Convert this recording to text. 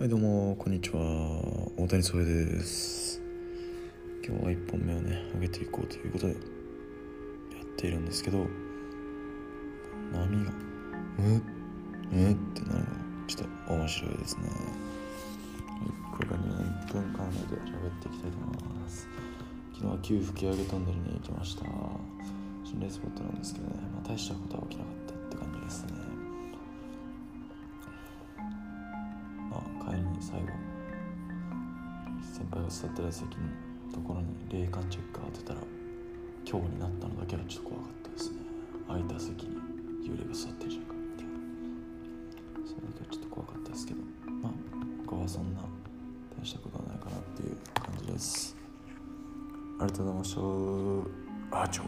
はいどうもこんにちは。大谷翔平です。今日は1本目をね上げていこうということでやっているんですけど波がむっむってなるのがちょっと面白いですね。はいこれからね1分間で喋っていきたいと思います。昨日は旧吹き上げトンネルに行きました。心霊スポットなんですけどね、まあ、大したことは最後。先輩が座ってた席のところに霊感チェックが当てたら今日になったのだけはちょっと怖かったですね。空いた席に幽霊が座ってるじゃんか。みたいな。それだけはちょっと怖かったですけど。まあ他はそんな大したことはないかなっていう感じです。ありがとうございました。あちょ。